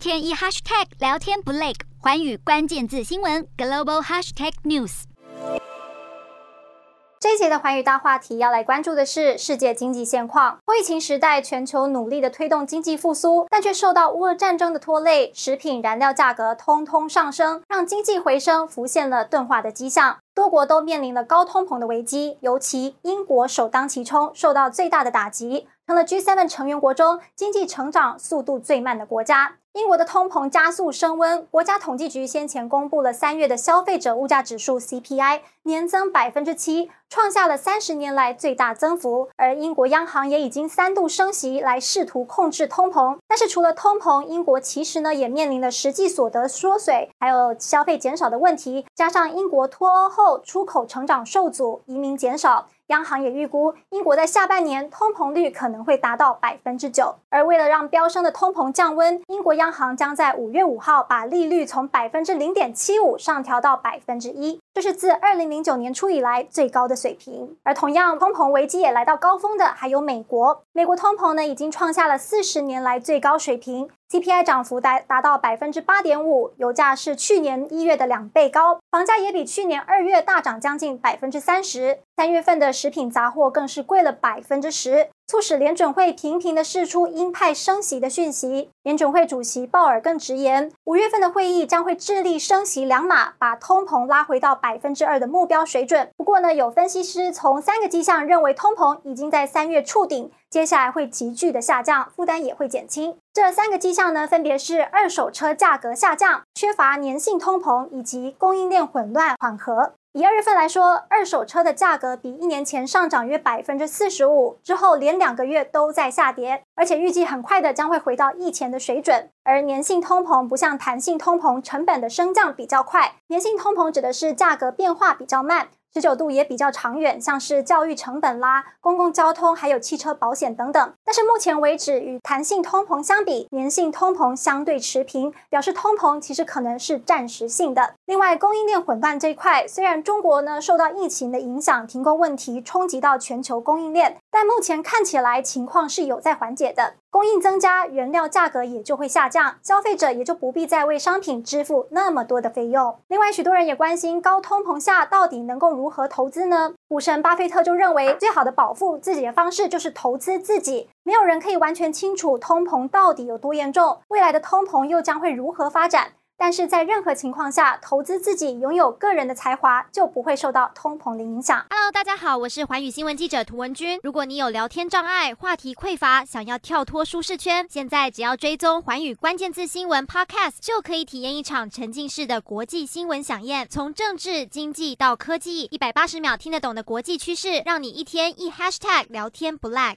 天一 hashtag 聊天不累，寰宇关键字新闻 global hashtag news。这一节的寰宇大话题要来关注的是世界经济现况。后疫情时代，全球努力的推动经济复苏，但却受到乌俄战争的拖累，食品、燃料价格通通上升，让经济回升浮现了钝化的迹象。多国都面临了高通膨的危机，尤其英国首当其冲，受到最大的打击，成了 G7 成员国中经济成长速度最慢的国家。英国的通膨加速升温，国家统计局先前公布了三月的消费者物价指数 CPI 年增百分之七，创下了三十年来最大增幅。而英国央行也已经三度升息来试图控制通膨。但是除了通膨，英国其实呢也面临了实际所得缩水，还有消费减少的问题，加上英国脱欧后出口成长受阻，移民减少。央行也预估，英国在下半年通膨率可能会达到百分之九。而为了让飙升的通膨降温，英国央行将在五月五号把利率从百分之零点七五上调到百分之一，这是自二零零九年初以来最高的水平。而同样，通膨危机也来到高峰的还有美国，美国通膨呢已经创下了四十年来最高水平。CPI 涨幅达达到百分之八点五，油价是去年一月的两倍高，房价也比去年二月大涨将近百分之三十。三月份的食品杂货更是贵了百分之十，促使联准会频频的释出鹰派升息的讯息。联准会主席鲍尔更直言，五月份的会议将会致力升息两码，把通膨拉回到百分之二的目标水准。不过呢，有分析师从三个迹象认为，通膨已经在三月触顶。接下来会急剧的下降，负担也会减轻。这三个迹象呢，分别是二手车价格下降、缺乏粘性通膨以及供应链混乱缓和。以二月份来说，二手车的价格比一年前上涨约百分之四十五，之后连两个月都在下跌，而且预计很快的将会回到疫前的水准。而粘性通膨不像弹性通膨，成本的升降比较快，粘性通膨指的是价格变化比较慢。持久度也比较长远，像是教育成本啦、公共交通，还有汽车保险等等。但是目前为止，与弹性通膨相比，粘性通膨相对持平，表示通膨其实可能是暂时性的。另外，供应链混乱这一块，虽然中国呢受到疫情的影响，停工问题冲击到全球供应链，但目前看起来情况是有在缓解的。供应增加，原料价格也就会下降，消费者也就不必再为商品支付那么多的费用。另外，许多人也关心高通膨下到底能够如何投资呢？股神巴菲特就认为，最好的保护自己的方式就是投资自己。没有人可以完全清楚通膨到底有多严重，未来的通膨又将会如何发展。但是在任何情况下，投资自己拥有个人的才华，就不会受到通膨的影响。Hello，大家好，我是寰宇新闻记者涂文君。如果你有聊天障碍、话题匮乏，想要跳脱舒适圈，现在只要追踪寰宇关键字新闻 Podcast，就可以体验一场沉浸式的国际新闻饗宴。从政治、经济到科技，一百八十秒听得懂的国际趋势，让你一天一 Hashtag 聊天不 lag。